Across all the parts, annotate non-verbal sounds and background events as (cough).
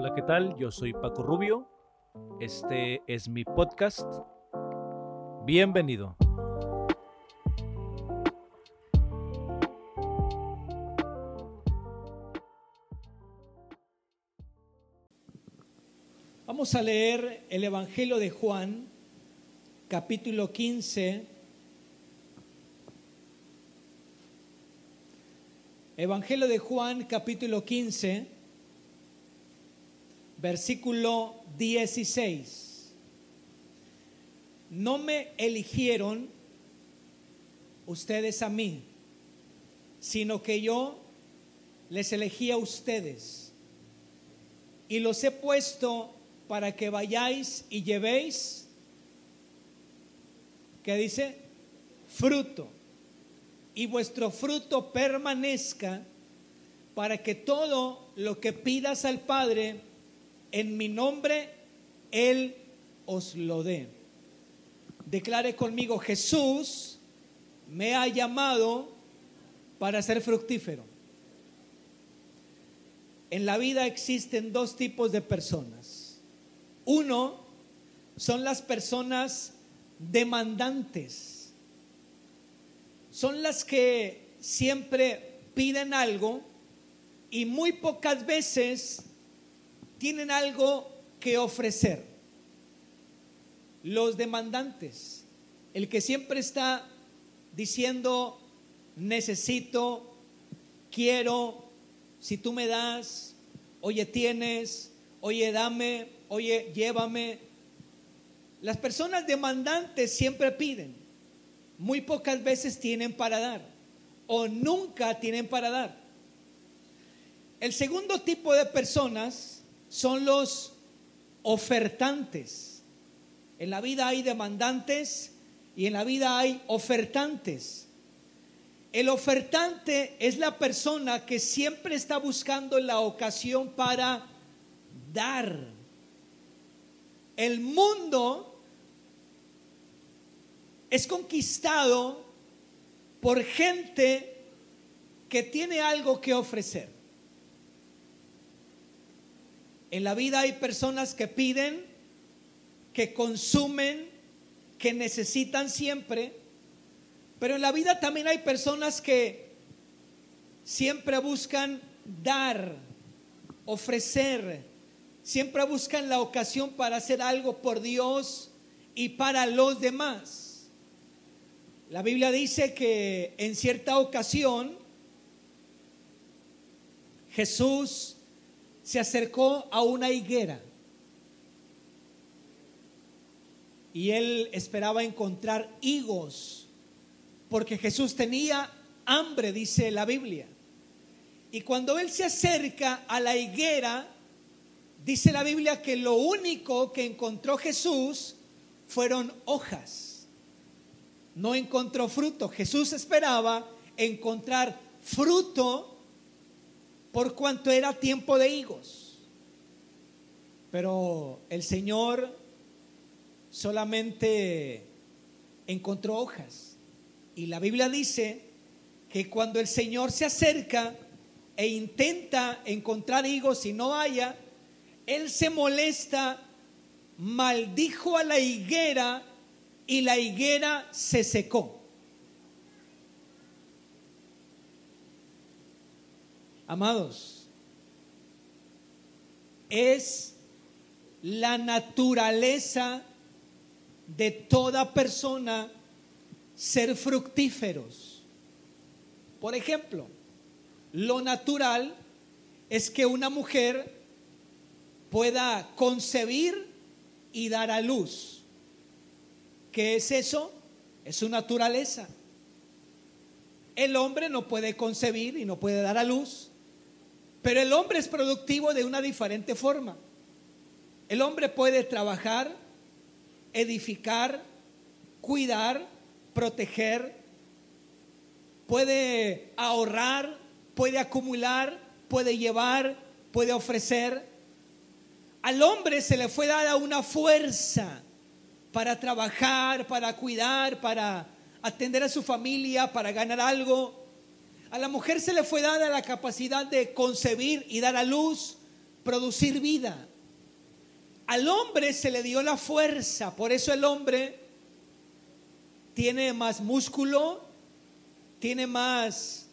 Hola, ¿qué tal? Yo soy Paco Rubio. Este es mi podcast. Bienvenido. Vamos a leer el Evangelio de Juan, capítulo 15. Evangelio de Juan, capítulo 15 versículo 16. No me eligieron ustedes a mí, sino que yo les elegí a ustedes y los he puesto para que vayáis y llevéis, ¿qué dice? Fruto. Y vuestro fruto permanezca para que todo lo que pidas al Padre en mi nombre, Él os lo dé. Declare conmigo, Jesús me ha llamado para ser fructífero. En la vida existen dos tipos de personas. Uno son las personas demandantes. Son las que siempre piden algo y muy pocas veces tienen algo que ofrecer. Los demandantes, el que siempre está diciendo, necesito, quiero, si tú me das, oye tienes, oye dame, oye llévame. Las personas demandantes siempre piden, muy pocas veces tienen para dar o nunca tienen para dar. El segundo tipo de personas son los ofertantes. En la vida hay demandantes y en la vida hay ofertantes. El ofertante es la persona que siempre está buscando la ocasión para dar. El mundo es conquistado por gente que tiene algo que ofrecer. En la vida hay personas que piden, que consumen, que necesitan siempre, pero en la vida también hay personas que siempre buscan dar, ofrecer, siempre buscan la ocasión para hacer algo por Dios y para los demás. La Biblia dice que en cierta ocasión Jesús se acercó a una higuera y él esperaba encontrar higos, porque Jesús tenía hambre, dice la Biblia. Y cuando él se acerca a la higuera, dice la Biblia que lo único que encontró Jesús fueron hojas. No encontró fruto. Jesús esperaba encontrar fruto por cuanto era tiempo de higos. Pero el Señor solamente encontró hojas. Y la Biblia dice que cuando el Señor se acerca e intenta encontrar higos y no haya, Él se molesta, maldijo a la higuera y la higuera se secó. Amados, es la naturaleza de toda persona ser fructíferos. Por ejemplo, lo natural es que una mujer pueda concebir y dar a luz. ¿Qué es eso? Es su naturaleza. El hombre no puede concebir y no puede dar a luz. Pero el hombre es productivo de una diferente forma. El hombre puede trabajar, edificar, cuidar, proteger, puede ahorrar, puede acumular, puede llevar, puede ofrecer. Al hombre se le fue dada una fuerza para trabajar, para cuidar, para atender a su familia, para ganar algo. A la mujer se le fue dada la capacidad de concebir y dar a luz, producir vida. Al hombre se le dio la fuerza, por eso el hombre tiene más músculo, tiene más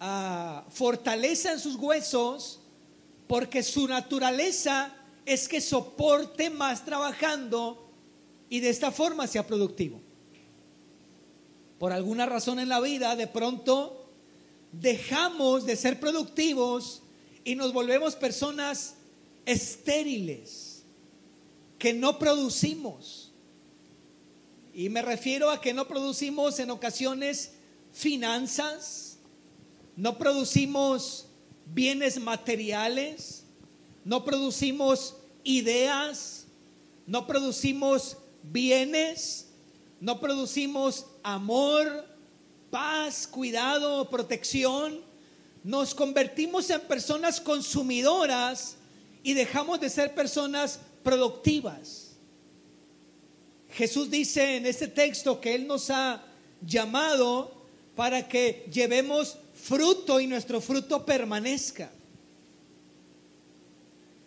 ah, fortaleza en sus huesos, porque su naturaleza es que soporte más trabajando y de esta forma sea productivo. Por alguna razón en la vida, de pronto dejamos de ser productivos y nos volvemos personas estériles, que no producimos. Y me refiero a que no producimos en ocasiones finanzas, no producimos bienes materiales, no producimos ideas, no producimos bienes, no producimos amor, paz, cuidado, protección. Nos convertimos en personas consumidoras y dejamos de ser personas productivas. Jesús dice en este texto que Él nos ha llamado para que llevemos fruto y nuestro fruto permanezca.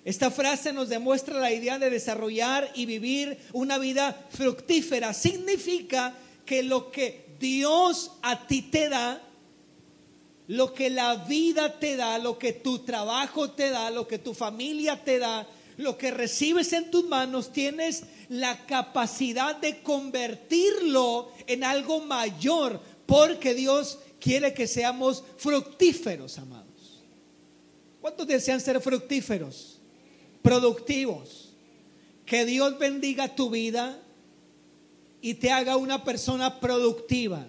Esta frase nos demuestra la idea de desarrollar y vivir una vida fructífera. Significa que lo que Dios a ti te da, lo que la vida te da, lo que tu trabajo te da, lo que tu familia te da, lo que recibes en tus manos, tienes la capacidad de convertirlo en algo mayor, porque Dios quiere que seamos fructíferos, amados. ¿Cuántos desean ser fructíferos? productivos. Que Dios bendiga tu vida y te haga una persona productiva.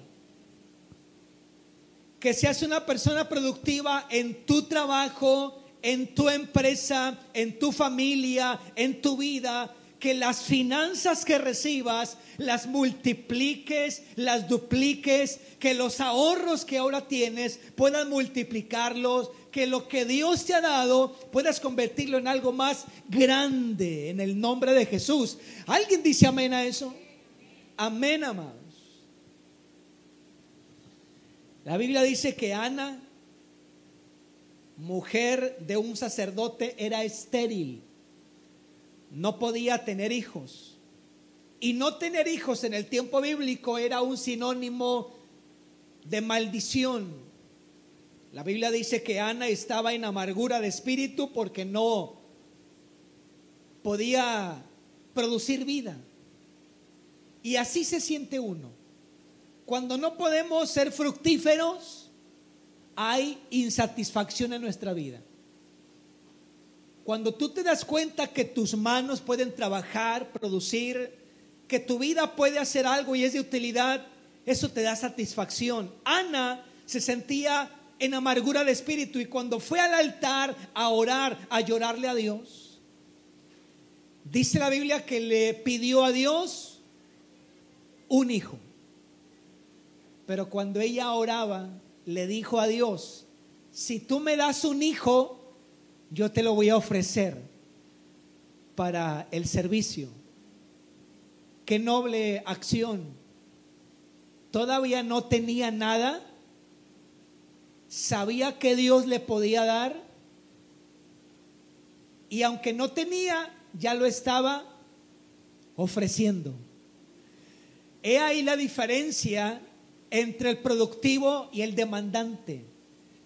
Que seas una persona productiva en tu trabajo, en tu empresa, en tu familia, en tu vida. Que las finanzas que recibas las multipliques, las dupliques, que los ahorros que ahora tienes puedan multiplicarlos, que lo que Dios te ha dado puedas convertirlo en algo más grande en el nombre de Jesús. ¿Alguien dice amén a eso? Amén, amados. La Biblia dice que Ana, mujer de un sacerdote, era estéril. No podía tener hijos. Y no tener hijos en el tiempo bíblico era un sinónimo de maldición la Biblia dice que Ana estaba en amargura de espíritu porque no podía producir vida. Y así se siente uno. Cuando no podemos ser fructíferos, hay insatisfacción en nuestra vida. Cuando tú te das cuenta que tus manos pueden trabajar, producir, que tu vida puede hacer algo y es de utilidad, eso te da satisfacción. Ana se sentía en amargura de espíritu y cuando fue al altar a orar, a llorarle a Dios, dice la Biblia que le pidió a Dios un hijo. Pero cuando ella oraba, le dijo a Dios, si tú me das un hijo, yo te lo voy a ofrecer para el servicio. Qué noble acción. Todavía no tenía nada, sabía que Dios le podía dar y aunque no tenía, ya lo estaba ofreciendo. He ahí la diferencia entre el productivo y el demandante,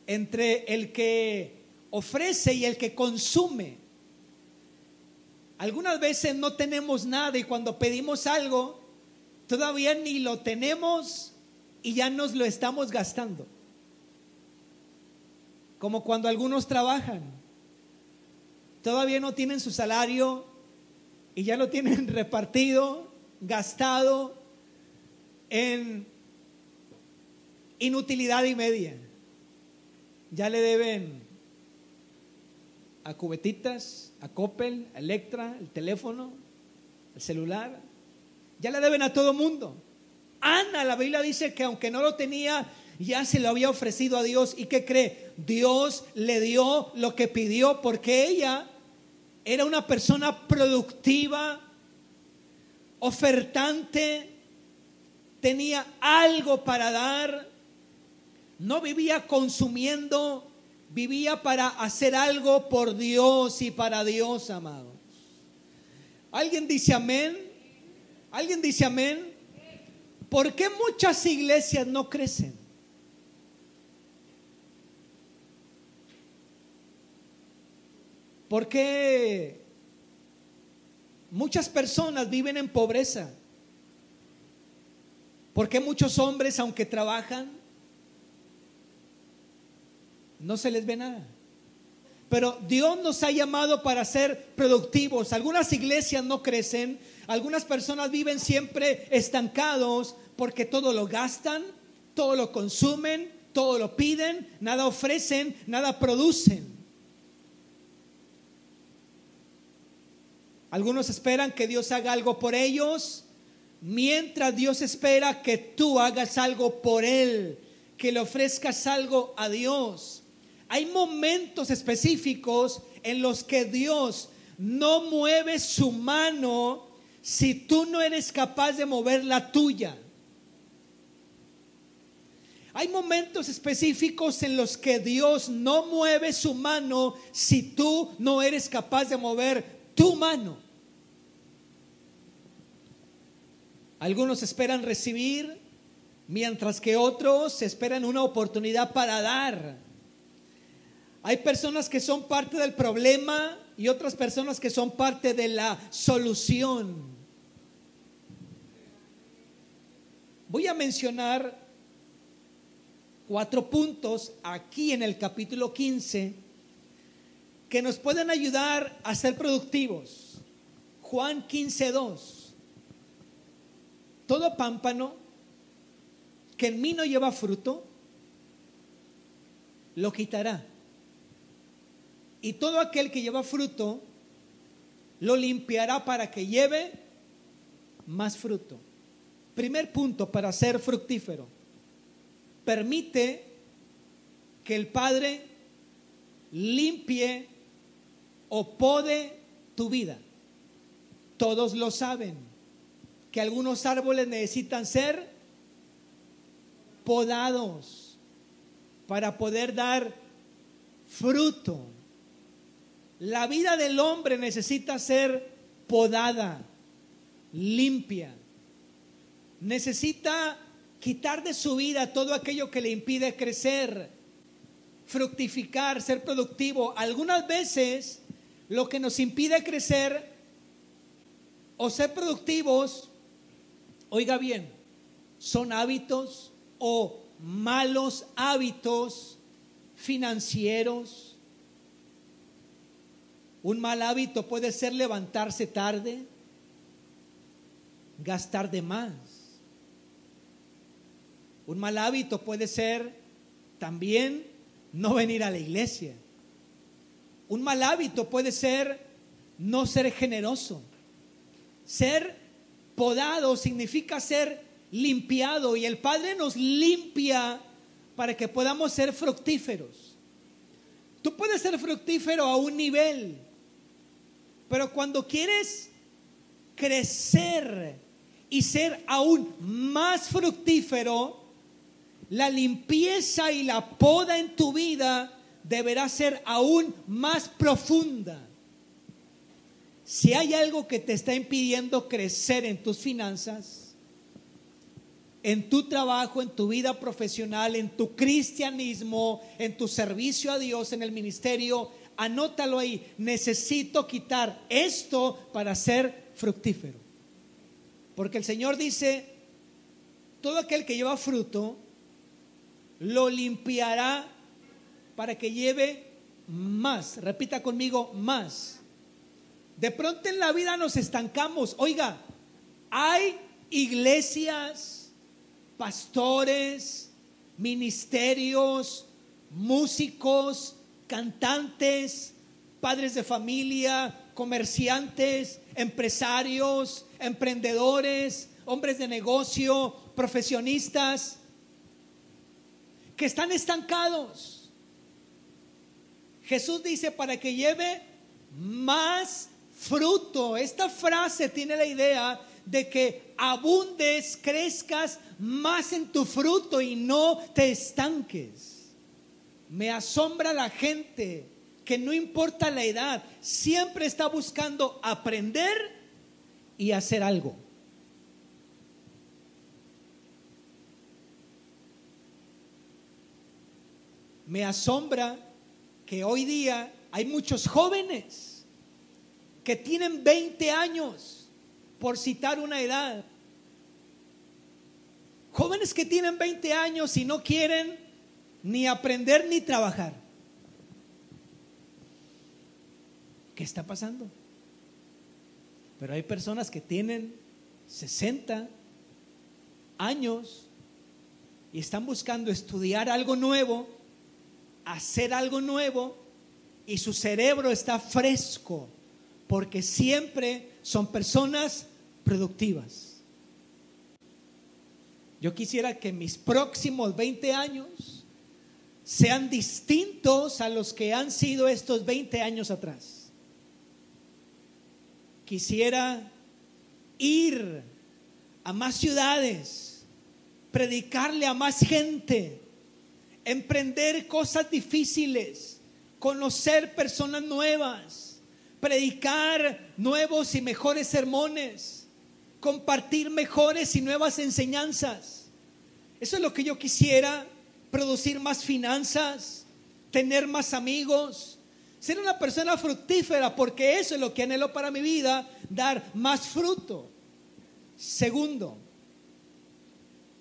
entre el que ofrece y el que consume. Algunas veces no tenemos nada y cuando pedimos algo, todavía ni lo tenemos y ya nos lo estamos gastando. Como cuando algunos trabajan, todavía no tienen su salario y ya lo tienen (laughs) repartido, gastado en inutilidad y media. Ya le deben a cubetitas, a Coppel, a Electra, el teléfono, el celular. Ya le deben a todo mundo. Ana, la Biblia dice que aunque no lo tenía, ya se lo había ofrecido a Dios. ¿Y qué cree? Dios le dio lo que pidió porque ella era una persona productiva, ofertante, tenía algo para dar, no vivía consumiendo vivía para hacer algo por Dios y para Dios, amados. ¿Alguien dice amén? ¿Alguien dice amén? ¿Por qué muchas iglesias no crecen? ¿Por qué muchas personas viven en pobreza? ¿Por qué muchos hombres, aunque trabajan, no se les ve nada? Pero Dios nos ha llamado para ser productivos. Algunas iglesias no crecen, algunas personas viven siempre estancados porque todo lo gastan, todo lo consumen, todo lo piden, nada ofrecen, nada producen. Algunos esperan que Dios haga algo por ellos, mientras Dios espera que tú hagas algo por Él, que le ofrezcas algo a Dios. Hay momentos específicos en los que Dios no mueve su mano si tú no eres capaz de mover la tuya. Hay momentos específicos en los que Dios no mueve su mano si tú no eres capaz de mover tu mano. Algunos esperan recibir, mientras que otros esperan una oportunidad para dar. Hay personas que son parte del problema y otras personas que son parte de la solución. Voy a mencionar cuatro puntos aquí en el capítulo 15 que nos pueden ayudar a ser productivos. Juan 15.2. Todo pámpano que en mí no lleva fruto, lo quitará. Y todo aquel que lleva fruto, lo limpiará para que lleve más fruto. Primer punto para ser fructífero. Permite que el Padre limpie o pode tu vida. Todos lo saben, que algunos árboles necesitan ser podados para poder dar fruto. La vida del hombre necesita ser podada, limpia. Necesita quitar de su vida todo aquello que le impide crecer, fructificar, ser productivo. Algunas veces lo que nos impide crecer o ser productivos, oiga bien, son hábitos o malos hábitos financieros. Un mal hábito puede ser levantarse tarde, gastar de más. Un mal hábito puede ser también no venir a la iglesia. Un mal hábito puede ser no ser generoso. Ser podado significa ser limpiado y el Padre nos limpia para que podamos ser fructíferos. Tú puedes ser fructífero a un nivel, pero cuando quieres crecer y ser aún más fructífero, la limpieza y la poda en tu vida deberá ser aún más profunda. Si hay algo que te está impidiendo crecer en tus finanzas, en tu trabajo, en tu vida profesional, en tu cristianismo, en tu servicio a Dios, en el ministerio, anótalo ahí. Necesito quitar esto para ser fructífero. Porque el Señor dice, todo aquel que lleva fruto, lo limpiará para que lleve más. Repita conmigo, más. De pronto en la vida nos estancamos. Oiga, hay iglesias, pastores, ministerios, músicos, cantantes, padres de familia, comerciantes, empresarios, emprendedores, hombres de negocio, profesionistas, que están estancados Jesús dice para que lleve más fruto. Esta frase tiene la idea de que abundes, crezcas más en tu fruto y no te estanques. Me asombra la gente que no importa la edad, siempre está buscando aprender y hacer algo. Me asombra que hoy día hay muchos jóvenes que tienen 20 años, por citar una edad. Jóvenes que tienen 20 años y no quieren ni aprender ni trabajar. ¿Qué está pasando? Pero hay personas que tienen 60 años y están buscando estudiar algo nuevo hacer algo nuevo y su cerebro está fresco porque siempre son personas productivas. Yo quisiera que mis próximos 20 años sean distintos a los que han sido estos 20 años atrás. Quisiera ir a más ciudades, predicarle a más gente, emprender cosas difíciles, conocer personas nuevas, predicar nuevos y mejores sermones, compartir mejores y nuevas enseñanzas. Eso es lo que yo quisiera, producir más finanzas, tener más amigos, ser una persona fructífera, porque eso es lo que anhelo para mi vida, dar más fruto. Segundo,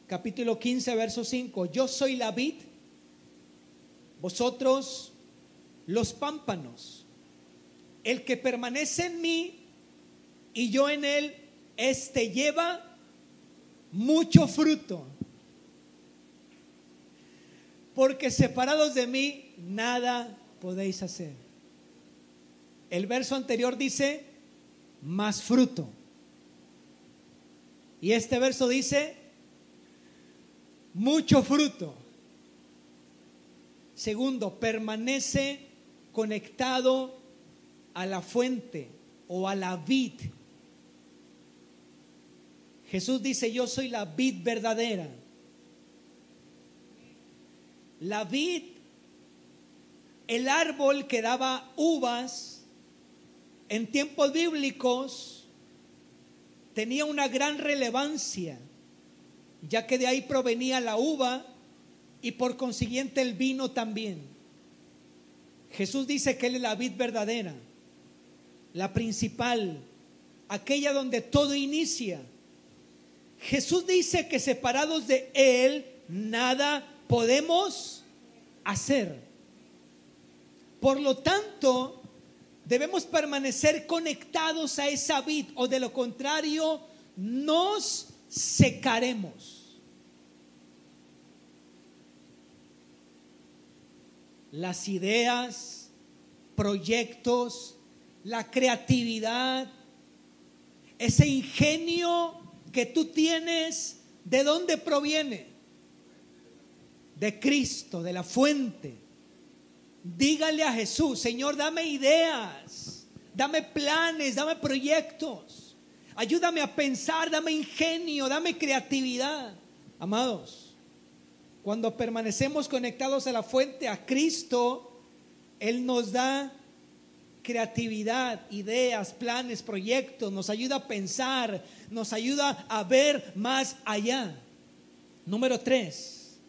capítulo 15, verso 5, yo soy la vid vosotros los pámpanos. El que permanece en mí y yo en él, este lleva mucho fruto. Porque separados de mí, nada podéis hacer. El verso anterior dice, más fruto. Y este verso dice, mucho fruto. Segundo, permanece conectado a la fuente o a la vid. Jesús dice, yo soy la vid verdadera. La vid, el árbol que daba uvas en tiempos bíblicos, tenía una gran relevancia, ya que de ahí provenía la uva y por consiguiente el vino también. Jesús dice que Él es la vid verdadera, la principal, aquella donde todo inicia. Jesús dice que separados de Él nada podemos hacer. Por lo tanto, debemos permanecer conectados a esa vid o de lo contrario nos secaremos. las ideas, proyectos, la creatividad, ese ingenio que tú tienes, ¿de dónde proviene? De Cristo, de la fuente. Dígale a Jesús, Señor, dame ideas, dame planes, dame proyectos. Ayúdame a pensar, dame ingenio, dame creatividad. Amados, cuando permanecemos conectados a la fuente, a Cristo, Él nos da creatividad, ideas, planes, proyectos, nos ayuda a pensar, nos ayuda a ver más allá. Número 3.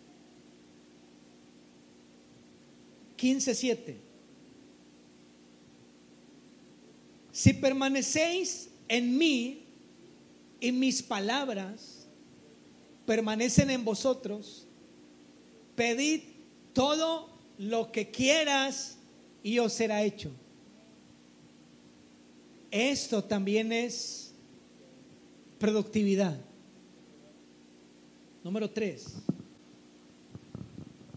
15.7. Si permanecéis en mí y mis palabras permanecen en vosotros, pedid todo lo que quieras y os será hecho. Esto también es productividad. Número tres,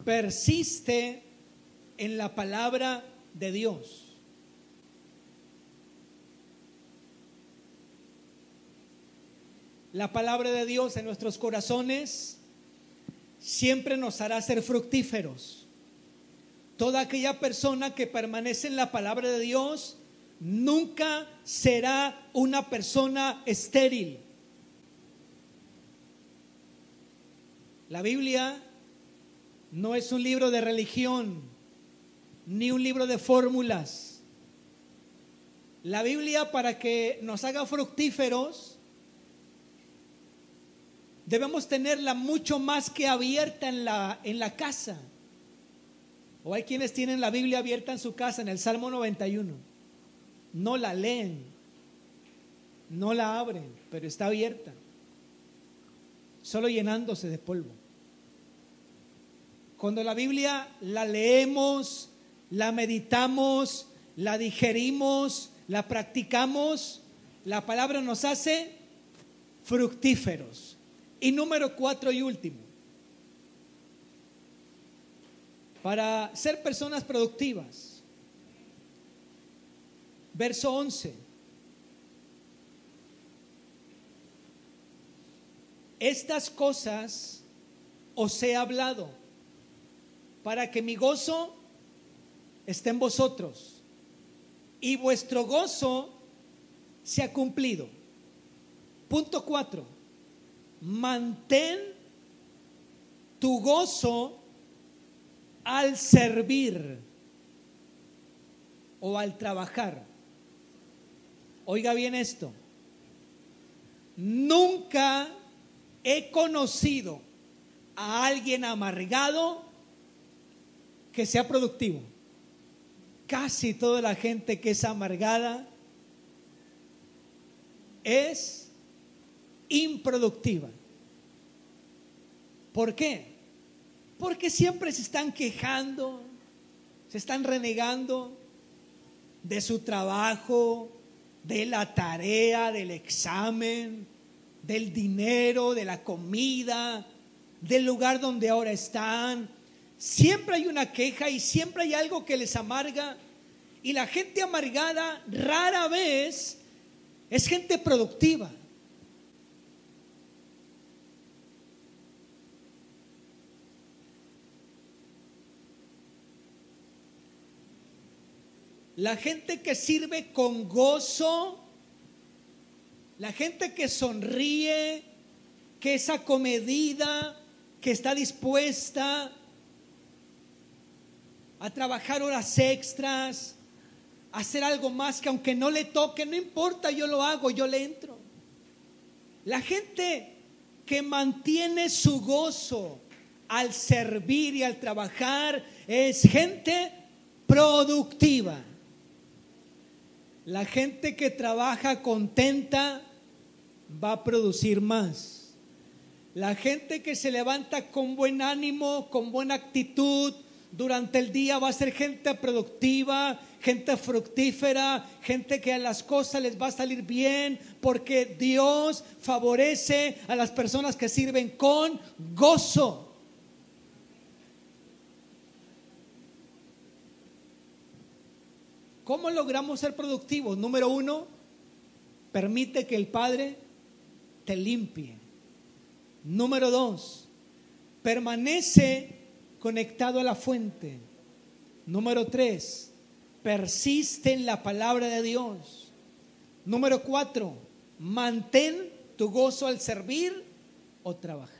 persiste en la palabra de Dios. La palabra de Dios en nuestros corazones siempre nos hará ser fructíferos. Toda aquella persona que permanece en la palabra de Dios nunca será una persona estéril. La Biblia no es un libro de religión, ni un libro de fórmulas. La Biblia para que nos haga fructíferos, debemos tenerla mucho más que abierta en la, en la casa. O hay quienes tienen la Biblia abierta en su casa, en el Salmo 91. No la leen, no la abren, pero está abierta. Solo llenándose de polvo. Cuando la Biblia la leemos, la meditamos, la digerimos, la practicamos, la palabra nos hace fructíferos. Y número cuatro y último, para ser personas productivas. Verso 11. Estas cosas os he hablado para que mi gozo esté en vosotros y vuestro gozo se ha cumplido. Punto 4. Mantén tu gozo al servir o al trabajar. Oiga bien esto. Nunca he conocido a alguien amargado que sea productivo. Casi toda la gente que es amargada es improductiva. ¿Por qué? Porque siempre se están quejando, se están renegando de su trabajo, de la tarea, del examen, del dinero, de la comida, del lugar donde ahora están. Siempre hay una queja y siempre hay algo que les amarga. Y la gente amargada rara vez es gente productiva. La gente que sirve con gozo, la gente que sonríe, que es acomedida, que está dispuesta a trabajar horas extras, a hacer algo más que aunque no le toque, no importa, yo lo hago, yo le entro. La gente que mantiene su gozo al servir y al trabajar es gente productiva. La gente que trabaja contenta va a producir más. La gente que se levanta con buen ánimo, con buena actitud durante el día va a ser gente productiva, gente fructífera, gente que a las cosas les va a salir bien, porque Dios favorece a las personas que sirven con gozo. ¿Cómo logramos ser productivos? Número uno, permite que el Padre te limpie. Número dos, permanece conectado a la fuente. Número tres, persiste en la palabra de Dios. Número cuatro, mantén tu gozo al servir o trabajar.